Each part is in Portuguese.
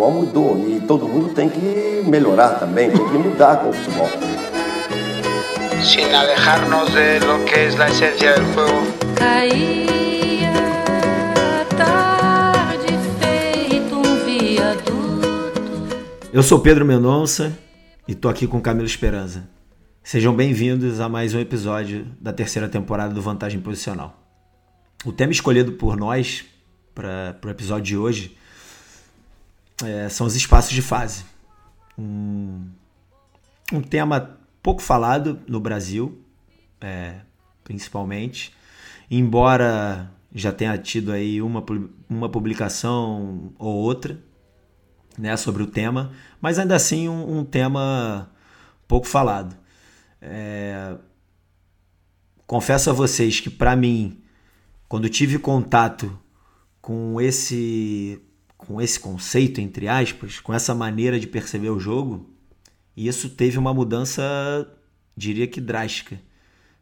futebol mudou e todo mundo tem que melhorar também, tem que mudar com o futebol. Sin alejarnos de lo que es la esencia del juego. Caía tarde feito um viaduto. Eu sou Pedro Mendonça e tô aqui com Camilo Esperança. Sejam bem-vindos a mais um episódio da terceira temporada do Vantagem Posicional. O tema escolhido por nós para o episódio de hoje é, são os espaços de fase. Um, um tema pouco falado no Brasil, é, principalmente, embora já tenha tido aí uma, uma publicação ou outra né, sobre o tema, mas ainda assim um, um tema pouco falado. É, confesso a vocês que para mim, quando tive contato com esse com esse conceito entre aspas, com essa maneira de perceber o jogo, isso teve uma mudança, diria que drástica,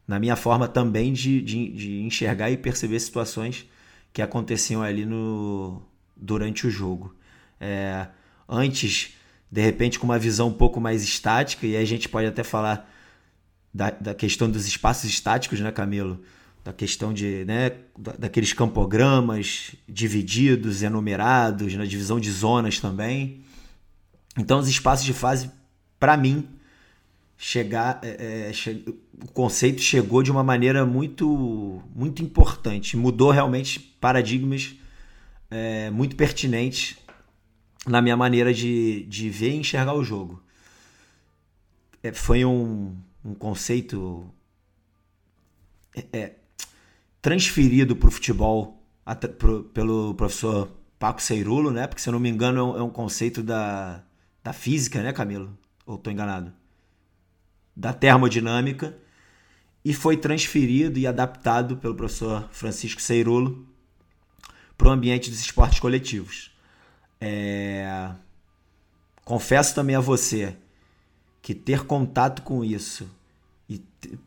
na minha forma também de, de, de enxergar e perceber situações que aconteciam ali no durante o jogo. É, antes, de repente, com uma visão um pouco mais estática, e a gente pode até falar da, da questão dos espaços estáticos, né, Camilo? Da questão de, né, daqueles campogramas divididos, enumerados, na divisão de zonas também. Então, os espaços de fase, para mim, chegar, é, é, che... o conceito chegou de uma maneira muito, muito importante, mudou realmente paradigmas é, muito pertinentes na minha maneira de, de ver e enxergar o jogo. É, foi um, um conceito é, é transferido para o futebol pro, pelo professor Paco Seirulo, né? Porque se eu não me engano é um, é conceito da, da física, né, Camilo? Ou estou enganado? Da termodinâmica e foi transferido e adaptado pelo professor Francisco Seirulo para o ambiente dos esportes coletivos. É... Confesso também a você que ter contato com isso e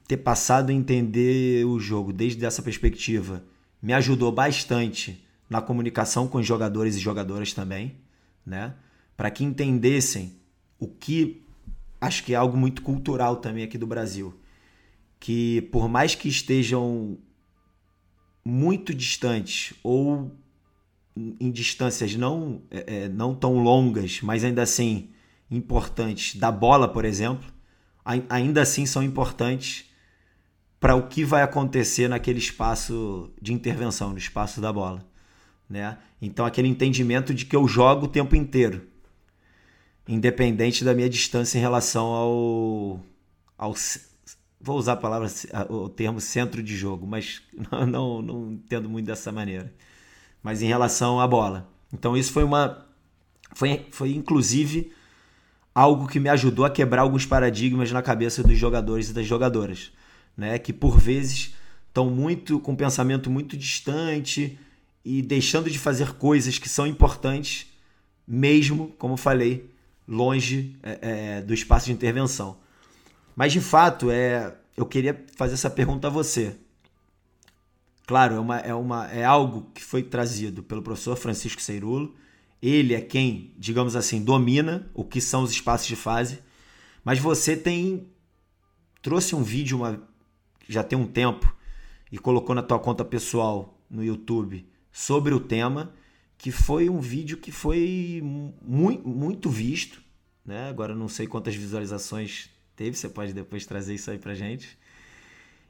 ter passado a entender o jogo desde essa perspectiva me ajudou bastante na comunicação com os jogadores e jogadoras também, né? Para que entendessem o que acho que é algo muito cultural também aqui do Brasil, que por mais que estejam muito distantes ou em distâncias não, é, não tão longas, mas ainda assim importantes da bola, por exemplo, ainda assim são importantes para o que vai acontecer naquele espaço de intervenção, no espaço da bola. Né? Então, aquele entendimento de que eu jogo o tempo inteiro, independente da minha distância em relação ao. ao vou usar a palavra, o termo centro de jogo, mas não, não, não entendo muito dessa maneira. Mas em relação à bola. Então, isso foi uma. Foi, foi inclusive algo que me ajudou a quebrar alguns paradigmas na cabeça dos jogadores e das jogadoras, né? Que por vezes estão muito com um pensamento muito distante e deixando de fazer coisas que são importantes, mesmo, como falei, longe é, é, do espaço de intervenção. Mas de fato, é, eu queria fazer essa pergunta a você. Claro, é, uma, é, uma, é algo que foi trazido pelo professor Francisco Seirulo ele é quem, digamos assim, domina o que são os espaços de fase. Mas você tem trouxe um vídeo uma, já tem um tempo e colocou na tua conta pessoal no YouTube sobre o tema, que foi um vídeo que foi muito, muito visto, né? Agora não sei quantas visualizações teve, você pode depois trazer isso aí pra gente.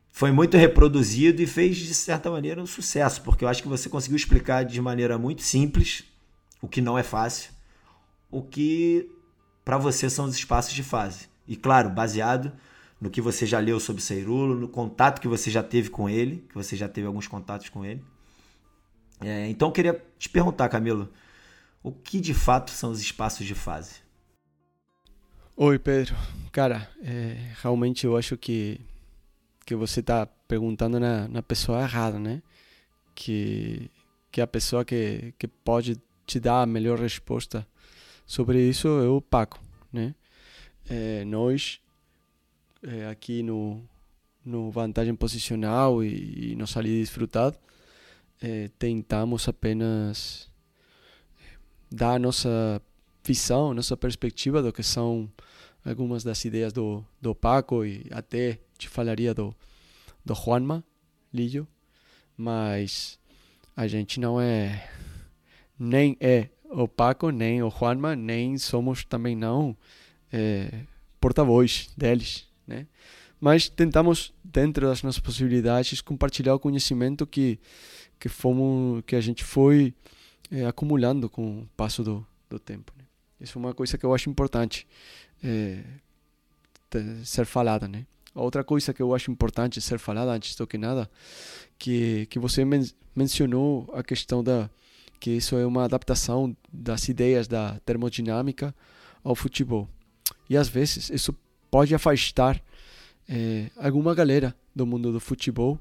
Foi muito reproduzido e fez de certa maneira um sucesso, porque eu acho que você conseguiu explicar de maneira muito simples o que não é fácil, o que para você são os espaços de fase. E claro, baseado no que você já leu sobre Ceirulo, no contato que você já teve com ele, que você já teve alguns contatos com ele. É, então eu queria te perguntar, Camilo, o que de fato são os espaços de fase? Oi, Pedro. Cara, é, realmente eu acho que, que você está perguntando na, na pessoa errada, né? Que, que a pessoa que, que pode te dá a melhor resposta sobre isso é o Paco, né? É, nós é, aqui no, no vantagem posicional e, e no salir desfrutado é, tentamos apenas dar a nossa visão, nossa perspectiva do que são algumas das ideias do, do Paco e até te falaria do, do Juanma Lillo, mas a gente não é nem é o Paco, nem o Juanma, nem somos também não é, porta-voz deles, né? Mas tentamos dentro das nossas possibilidades compartilhar o conhecimento que que fomos que a gente foi é, acumulando com o passo do, do tempo. Né? Isso é uma coisa que eu acho importante é, ser falada, né? Outra coisa que eu acho importante ser falada antes do que nada, que que você men mencionou a questão da que isso é uma adaptação das ideias da termodinâmica ao futebol. E às vezes isso pode afastar é, alguma galera do mundo do futebol.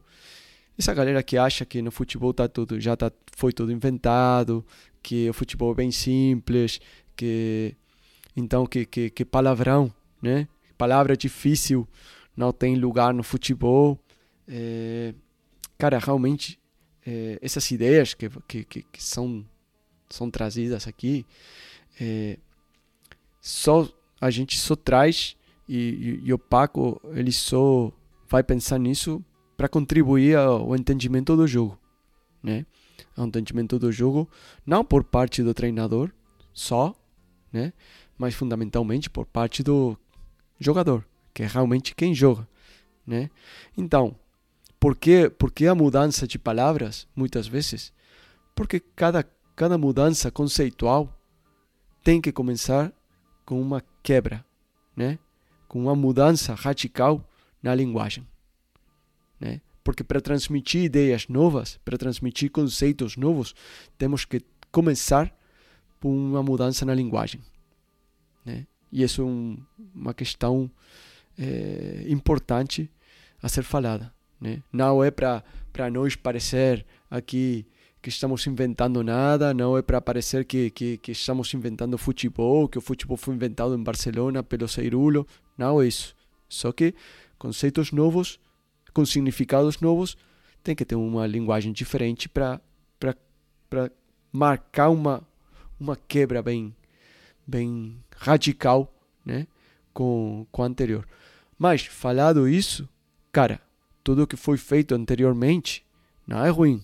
Essa galera que acha que no futebol tá tudo já tá, foi tudo inventado, que o futebol é bem simples, que então que, que, que palavrão, né? Palavra difícil não tem lugar no futebol. É, cara, realmente é, essas ideias que, que, que, são são trazidas aqui é, só a gente só traz e, e, e o Paco ele só vai pensar nisso para contribuir ao entendimento do jogo, né? Ao entendimento do jogo, não por parte do treinador só, né? Mas fundamentalmente por parte do jogador, que é realmente quem joga, né? Então, por que, por que a mudança de palavras muitas vezes? Porque cada cada mudança conceitual tem que começar com uma quebra, né? com uma mudança radical na linguagem. Né? Porque para transmitir ideias novas, para transmitir conceitos novos, temos que começar por uma mudança na linguagem. Né? E isso é um, uma questão é, importante a ser falada. Né? Não é para nós parecer aqui que estamos inventando nada, não é para parecer que, que, que, estamos inventando futebol, que o futebol foi inventado em Barcelona pelo Ceirulo, não é isso. Só que conceitos novos, com significados novos, tem que ter uma linguagem diferente para marcar uma, uma quebra bem, bem radical né, com, com o anterior. Mas, falado isso, cara, tudo que foi feito anteriormente não é ruim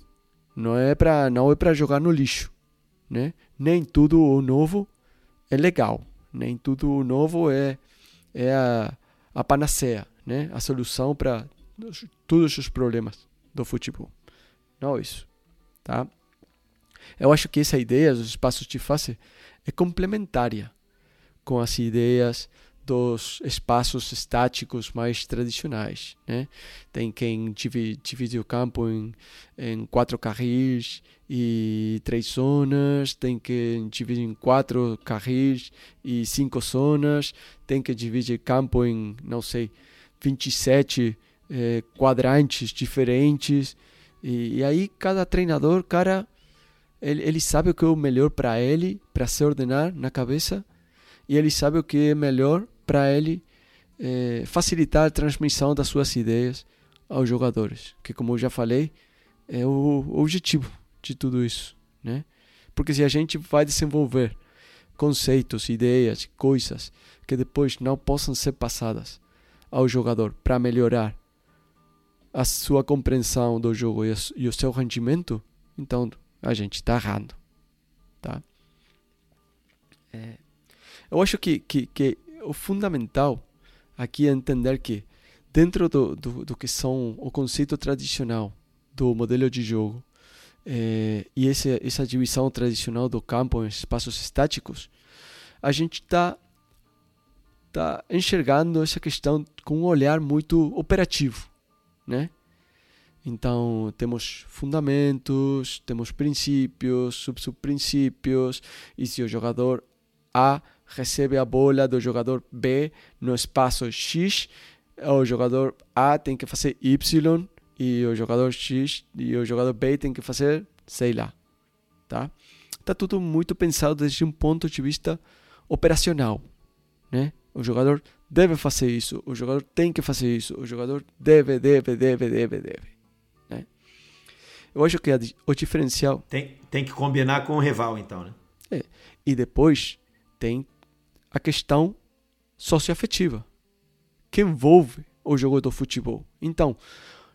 não é para não é para jogar no lixo, né? Nem tudo o novo é legal, nem tudo o novo é é a, a panaceia, né? A solução para todos os problemas do futebol. Não é isso, tá? Eu acho que essa ideia dos espaços de face é complementária com as ideias dos espaços estáticos mais tradicionais. Né? Tem quem divide, divide o campo em, em quatro carris e três zonas, tem quem divide em quatro carris e cinco zonas, tem que dividir o campo em, não sei, 27 eh, quadrantes diferentes. E, e, aí cada treinador, cara, ele, ele sabe o que é o melhor para ele, para se ordenar na cabeça, e ele sabe o que é melhor para ele é, facilitar a transmissão das suas ideias aos jogadores, que como eu já falei, é o objetivo de tudo isso, né? Porque se a gente vai desenvolver conceitos, ideias, coisas que depois não possam ser passadas ao jogador para melhorar a sua compreensão do jogo e, o seu rendimento, então a gente está errando, tá? É, eu acho que, que, que o fundamental aqui é entender que dentro do, do, do que são o conceito tradicional do modelo de jogo é, e esse, essa divisão tradicional do campo em espaços estáticos, a gente está tá enxergando essa questão com um olhar muito operativo, né? Então, temos fundamentos, temos princípios, sub-subprincípios, e se o jogador A recebe a bola do jogador B no espaço X, o jogador A tem que fazer Y e o jogador X e o jogador B tem que fazer, sei lá, tá? Tá tudo muito pensado desde um ponto de vista operacional, né? O jogador deve fazer isso, o jogador tem que fazer isso, o jogador deve, deve, deve, deve, deve, né? Eu acho que a, o diferencial tem, tem que combinar com o rival, então, né? É. E depois tem a questão socioafetiva que envolve o jogo do futebol. Então,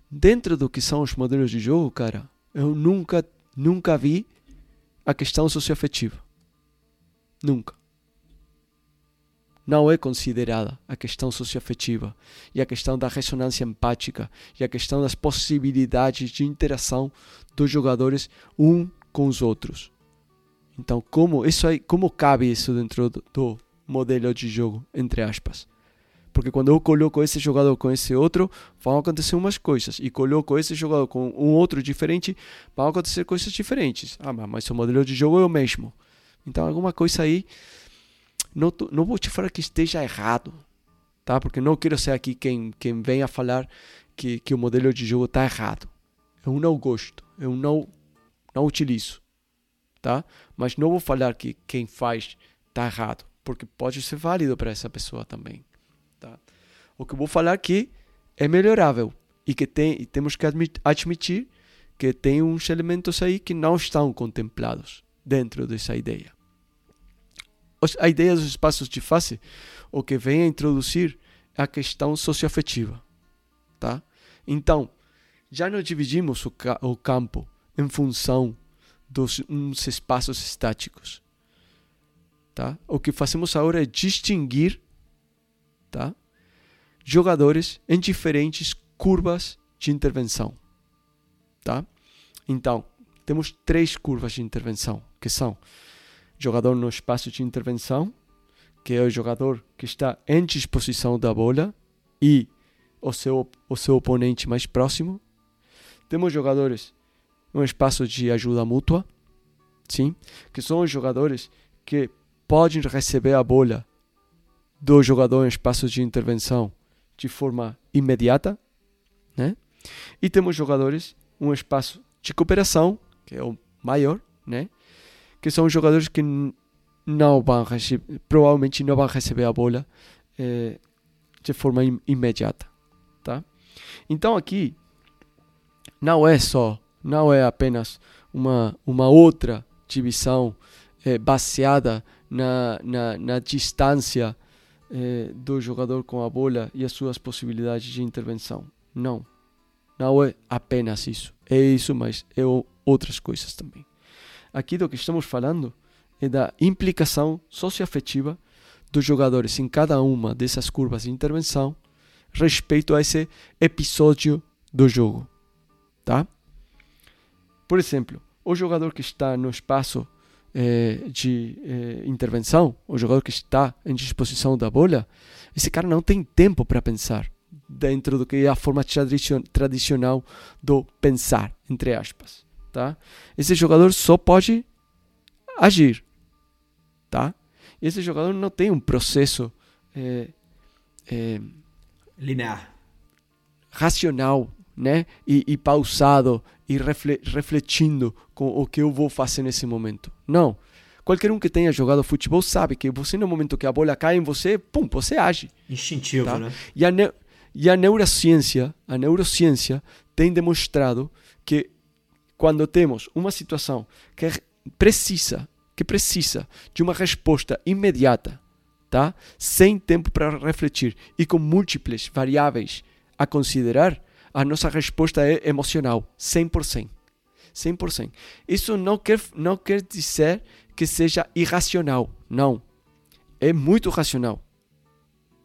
dentro do que são os modelos de jogo, cara, eu nunca, nunca vi a questão socioafetiva. Nunca. Não é considerada a questão socioafetiva e a questão da ressonância empática e a questão das possibilidades de interação dos jogadores um com os outros. Então, como isso aí, como cabe isso dentro do, do modelo de jogo, entre aspas? Porque quando eu coloco esse jogador com esse outro, vão acontecer umas coisas. E coloco esse jogador com um outro diferente, vão acontecer coisas diferentes. Ah, mas o modelo de jogo é o mesmo. Então, alguma coisa aí. Não, não vou te falar que esteja errado, tá? Porque não quero ser aqui quem, quem venha falar que, que o modelo de jogo está errado. Eu não gosto, eu não, não utilizo, tá? Mas não vou falar que quem faz está errado, porque pode ser válido para essa pessoa também. Tá? O que eu vou falar aqui é melhorável e que tem, e temos que admitir que tem uns elementos aí que não estão contemplados dentro dessa ideia. A ideia dos espaços de face, o que vem a introduzir é a questão socioafetiva. Tá? Então, já não dividimos o, ca o campo em função dos uns espaços estáticos. Tá? O que fazemos agora é distinguir tá? jogadores em diferentes curvas de intervenção. Tá? Então, temos três curvas de intervenção, que são jogador no espaço de intervenção, que é o jogador que está em disposição da bola e o seu, o seu oponente mais próximo. Temos jogadores no espaço de ajuda mútua, sim, que são os jogadores que podem receber a bola do jogador em espaços de intervenção de forma imediata, né? E temos jogadores um espaço de cooperação, que é o maior, né? Que são jogadores que não vão receber, provavelmente não vão receber a bola eh, de forma im imediata, tá? Então aqui não é só, não é apenas uma uma outra divisão eh, baseada na, na, na distância eh, do jogador com a bola e as suas possibilidades de intervenção. Não. Não é apenas isso. É isso, mas é outras coisas também. Aqui do que estamos falando é da implicação socioafetiva dos jogadores em cada uma dessas curvas de intervenção respeito a esse episódio do jogo, tá? Por exemplo, o jogador que está no espaço é, de é, intervenção, o jogador que está em disposição da bola, esse cara não tem tempo para pensar dentro do que é a forma tradicional do pensar, entre aspas, tá? Esse jogador só pode agir, tá? Esse jogador não tem um processo é, é, linear, racional, né? E, e pausado e refletindo com o que eu vou fazer nesse momento. Não. Qualquer um que tenha jogado futebol sabe que você, no momento que a bola cai em você, pum, você age. Instintivo, tá? né? E a, ne e a neurociência, a neurociência tem demonstrado que quando temos uma situação que precisa, que precisa de uma resposta imediata, tá? Sem tempo para refletir e com múltiplas variáveis a considerar, a nossa resposta é emocional, 100%. 100%. Isso não quer, não quer dizer que seja irracional, não. É muito racional.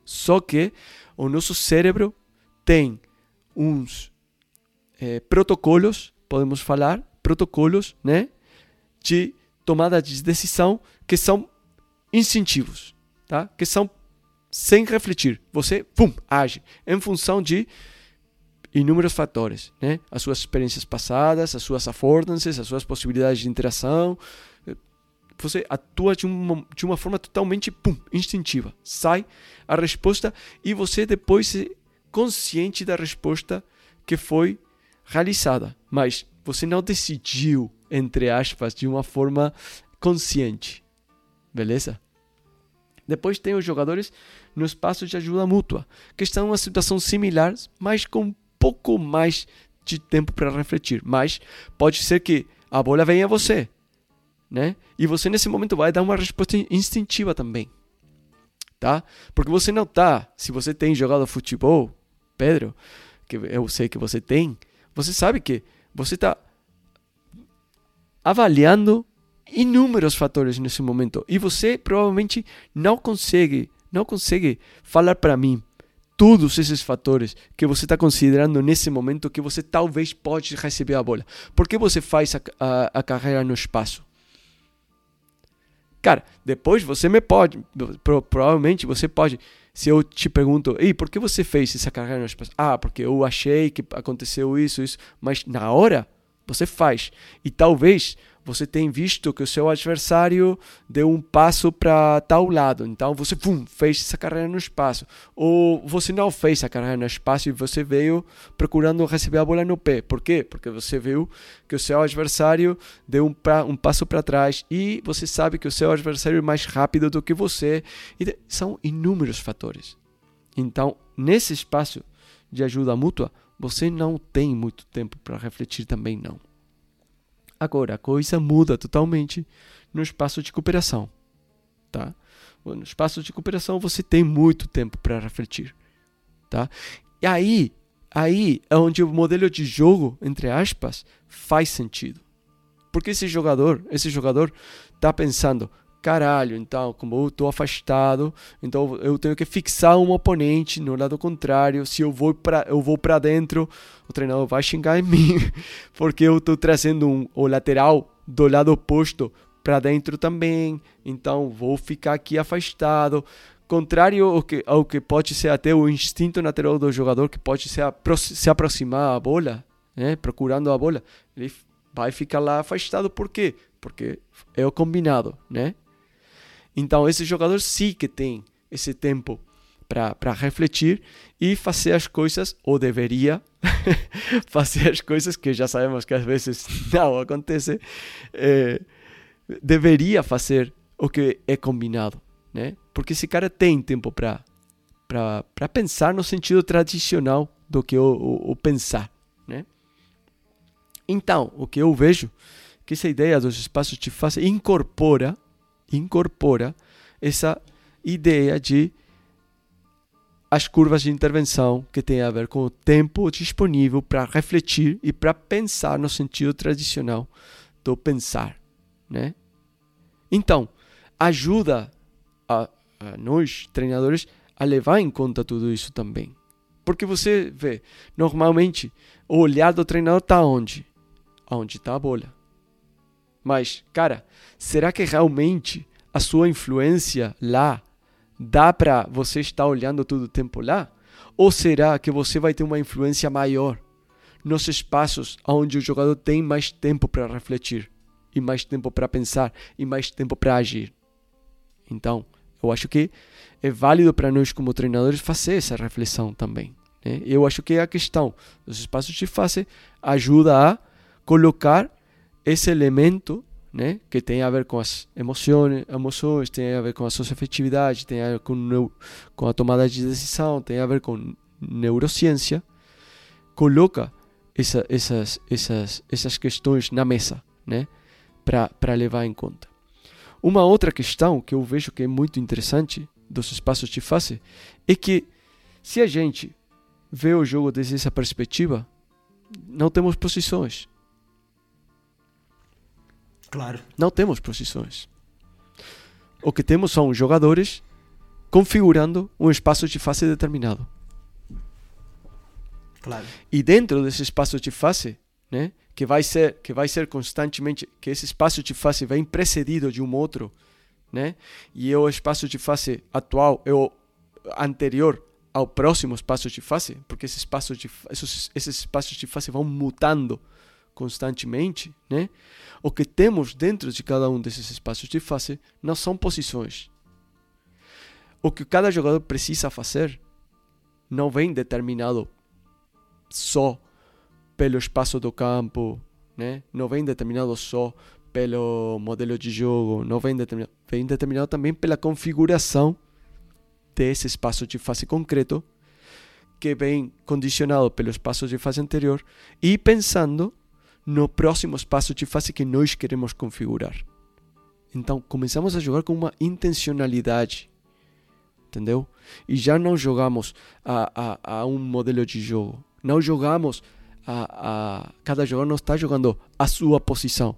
Só que o nosso cérebro tem uns é, protocolos, podemos falar, protocolos, né, de tomada de decisão que são instintivos, tá? Que são sem refletir. Você, pum, age em função de inúmeros fatores, né? As suas experiências passadas, as suas affordances, as suas possibilidades de interação. Você atua de uma, de uma forma totalmente pum, instintiva. Sai a resposta e você depois é consciente da resposta que foi realizada. Mas você não decidiu, entre aspas, de uma forma consciente. Beleza? Depois tem os jogadores no espaço de ajuda mútua, que estão em uma situação similar, mas com pouco mais de tempo para refletir. Mas pode ser que a bola venha a você. né? E você nesse momento vai dar uma resposta instintiva também, tá? Porque você não tá, se você tem jogado futebol, Pedro, que eu sei que você tem, você sabe que você está avaliando inúmeros fatores nesse momento e você provavelmente não consegue, não consegue falar para mim todos esses fatores que você está considerando nesse momento que você talvez pode receber a bola. Por que você faz a, a, a carreira no espaço? Cara, depois você me pode, provavelmente você pode, se eu te pergunto, ei, por que você fez essa carreira no espaço? Ah, porque eu achei que aconteceu isso, isso, mas na hora você faz. E talvez você tem visto que o seu adversário deu um passo para tal lado, então você pum, fez essa carreira no espaço. Ou você não fez a carreira no espaço e você veio procurando receber a bola no pé. Por quê? Porque você viu que o seu adversário deu um, pra, um passo para trás e você sabe que o seu adversário é mais rápido do que você. E são inúmeros fatores. Então, nesse espaço de ajuda mútua, você não tem muito tempo para refletir também não. Agora, a coisa muda totalmente no espaço de cooperação. Tá? No espaço de cooperação você tem muito tempo para refletir. Tá? E aí, aí é onde o modelo de jogo, entre aspas, faz sentido. Porque esse jogador, esse jogador está pensando, caralho, então, como eu estou afastado, então eu tenho que fixar um oponente no lado contrário. Se eu vou para eu vou para dentro, o treinador vai xingar em mim, porque eu estou trazendo um, o lateral do lado oposto para dentro também. Então, vou ficar aqui afastado. Contrário ao que, ao que pode ser até o instinto natural do jogador, que pode ser se aproximar a bola, né, procurando a bola, ele vai ficar lá afastado. Por quê? Porque é o combinado, né? Então, esse jogador sim que tem esse tempo para refletir e fazer as coisas, ou deveria fazer as coisas que já sabemos que às vezes não acontece, é, deveria fazer o que é combinado, né? Porque esse cara tem tempo para para pensar no sentido tradicional do que o, o, o, pensar, né? Então, o que eu vejo que essa ideia dos espaços de fase incorpora incorpora essa ideia de as curvas de intervenção que tem a ver com o tempo disponível para refletir e para pensar no sentido tradicional do pensar, né? Então, ajuda a, a nós treinadores a levar em conta tudo isso também. Porque você vê, normalmente, o olhar do treinador está onde? Onde está a bola. Mas, cara, será que realmente a sua influência lá dá para você estar olhando todo o tempo lá? Ou será que você vai ter uma influência maior nos espaços onde o jogador tem mais tempo para refletir, e mais tempo para pensar, e mais tempo para agir? Então, eu acho que é válido para nós, como treinadores, fazer essa reflexão também. Né? Eu acho que a questão dos espaços de fase ajuda a colocar esse elemento né, que tem a ver com as emoções, emoções, tem a ver com a socioafetividade, tem a ver com, com a tomada de decisão, tem a ver com neurociência, coloca essa, essas, essas, essas questões na mesa né, para levar em conta. Uma outra questão que eu vejo que é muito interessante dos espaços de fase é que se a gente vê o jogo desde essa perspectiva, não temos posições. Claro. Não temos posições. O que temos são jogadores configurando um espaço de fase determinado. Claro. E dentro desse espaço de fase, né, que vai ser que vai ser constantemente que esse espaço de fase vem precedido de um outro, né? E é o espaço de fase atual é o anterior ao próximo espaço de fase, porque esses espaços de esses, esses espaços de fase vão mutando constantemente, né? O que temos dentro de cada um desses espaços de fase não são posições. O que cada jogador precisa fazer não vem determinado só pelo espaço do campo, né? Não vem determinado só pelo modelo de jogo, não vem determinado, vem determinado também pela configuração desse espaço de fase concreto que vem condicionado pelo espaço de fase anterior e pensando no próximo espaço de fase que nós queremos configurar. Então começamos a jogar com uma intencionalidade, entendeu? E já não jogamos a, a, a um modelo de jogo, não jogamos a, a cada jogador não está jogando a sua posição,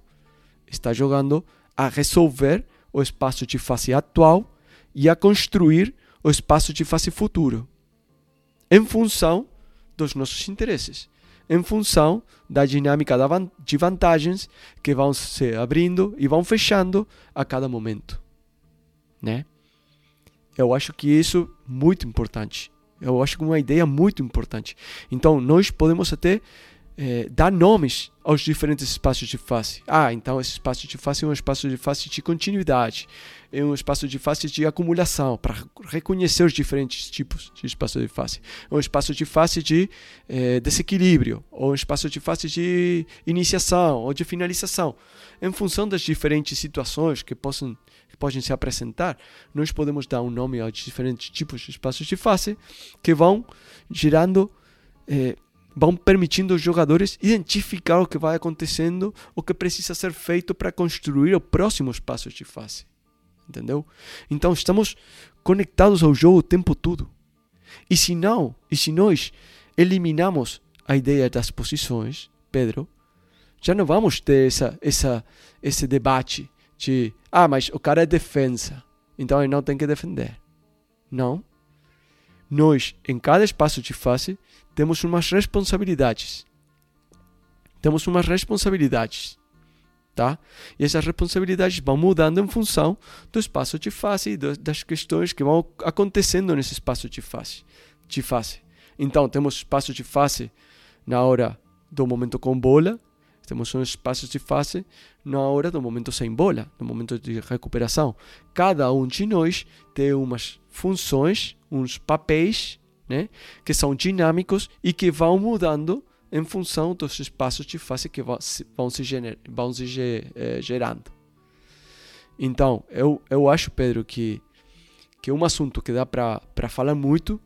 está jogando a resolver o espaço de fase atual e a construir o espaço de fase futuro, em função dos nossos interesses, em função da dinâmica de vantagens que vão se abrindo e vão fechando a cada momento, né? Eu acho que isso é muito importante. Eu acho que é uma ideia muito importante. Então, nós podemos até é, dar nomes aos diferentes espaços de face. Ah, então esse espaço de face é um espaço de face de continuidade, é um espaço de face de acumulação, para reconhecer os diferentes tipos de espaço de face. É um espaço de face de é, desequilíbrio, ou um espaço de face de iniciação ou de finalização. Em função das diferentes situações que possam que podem se apresentar, nós podemos dar um nome aos diferentes tipos de espaços de face que vão gerando é, vão permitindo os jogadores identificar o que vai acontecendo, o que precisa ser feito para construir o próximo espaço de fase. Entendeu? Então estamos conectados ao jogo o tempo todo. E se não, e se nós eliminamos a ideia das posições, Pedro, já não vamos ter essa, essa, esse debate de ah, mas o cara é defesa, então ele não tem que defender. Não. Nós, em cada espaço de fase, temos umas responsabilidades. Temos umas responsabilidades, tá? E essas responsabilidades vão mudando em função do espaço de fase e das questões que vão acontecendo nesse espaço de fase. De fase. Então, temos espaço de fase na hora do momento com bola, temos um espaço de fase na hora do momento sem bola, no momento de recuperação. Cada um de nós tem umas funções, uns papéis né? que são dinâmicos e que vão mudando em função dos espaços de fase que vão se, vão se, gener, vão se eh, gerando. Então, eu, eu acho, Pedro, que, que é um assunto que dá para falar muito,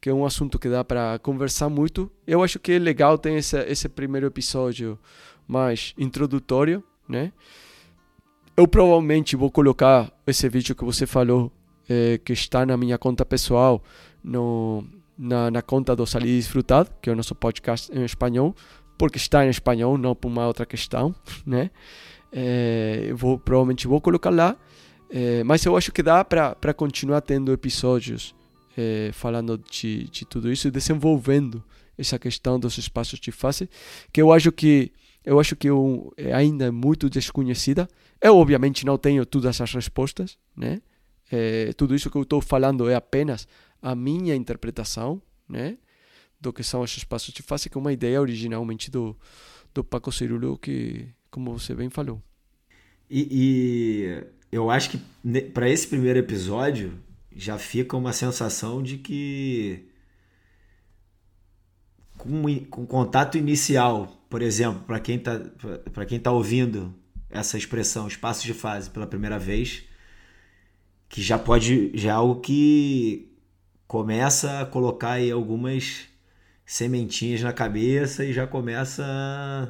que é um assunto que dá para conversar muito. Eu acho que é legal ter esse, esse primeiro episódio mais introdutório, né? Eu provavelmente vou colocar esse vídeo que você falou, eh, que está na minha conta pessoal, no, na, na conta do Salir Disfrutado, que é o nosso podcast em espanhol, porque está em espanhol, não por uma outra questão, né? É, vou, provavelmente vou colocar lá, é, mas eu acho que dá para continuar tendo episódios é, falando de, de tudo isso e desenvolvendo essa questão dos espaços de face, que eu acho que eu acho que eu, é ainda muito desconhecida. Eu obviamente não tenho todas as respostas, né? É, tudo isso que eu estou falando é apenas a minha interpretação, né, do que são os espaços de face, que é uma ideia originalmente do, do Paco Cirulo, que, como você bem falou. E, e eu acho que para esse primeiro episódio já fica uma sensação de que com, com contato inicial, por exemplo, para quem está para quem tá ouvindo essa expressão espaços de fase pela primeira vez, que já pode já é algo que começa a colocar aí algumas sementinhas na cabeça e já começa a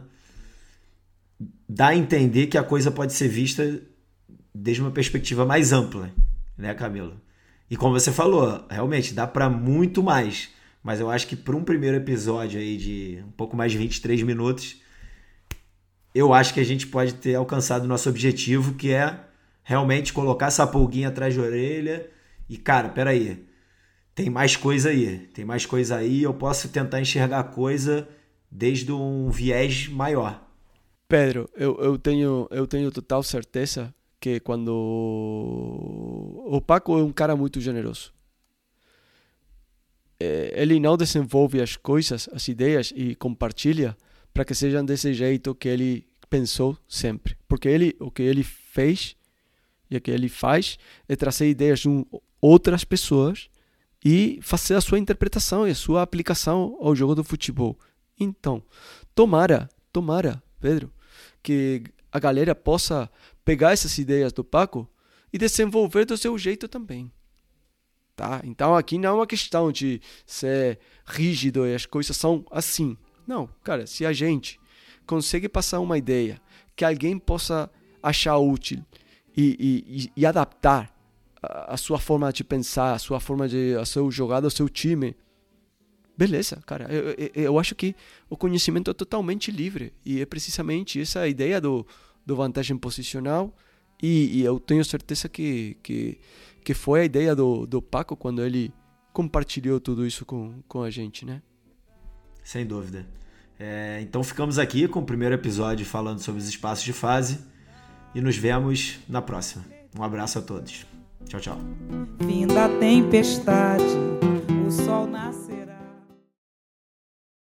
dar a entender que a coisa pode ser vista desde uma perspectiva mais ampla, né, Camila? E como você falou, realmente dá para muito mais, mas eu acho que para um primeiro episódio aí de um pouco mais de 23 minutos, eu acho que a gente pode ter alcançado o nosso objetivo, que é realmente colocar essa pulguinha atrás da orelha e, cara, peraí, tem mais coisa aí, tem mais coisa aí, eu posso tentar enxergar coisa desde um viés maior. Pedro, eu, eu, tenho, eu tenho total certeza que quando o Paco é um cara muito generoso. É, ele não desenvolve as coisas, as ideias e compartilha para que sejam desse jeito que ele pensou sempre. Porque ele, o que ele fez e o que ele faz é trazer ideias de outras pessoas e fazer a sua interpretação e a sua aplicação ao jogo do futebol. Então, tomara, tomara, Pedro, que a galera possa pegar essas ideias do Paco e desenvolver do seu jeito também. Tá? Então aqui não é uma questão de ser rígido e as coisas são assim. Não, cara, se a gente consegue passar uma ideia que alguém possa achar útil e, e, e adaptar a, sua forma de pensar, a sua forma de a seu jogada, o seu time. Beleza, cara. Eu, eu, eu, acho que o conhecimento é totalmente livre e é precisamente essa ideia do, do vantagem posicional e, e, eu tenho certeza que, que, que foi a ideia do, do Paco quando ele compartilhou tudo isso com, com a gente, né? Sem dúvida. É, então ficamos aqui com o primeiro episódio falando sobre os espaços de fase e nos vemos na próxima. Um abraço a todos. Tchau, tchau. Fim da tempestade, o sol nasce.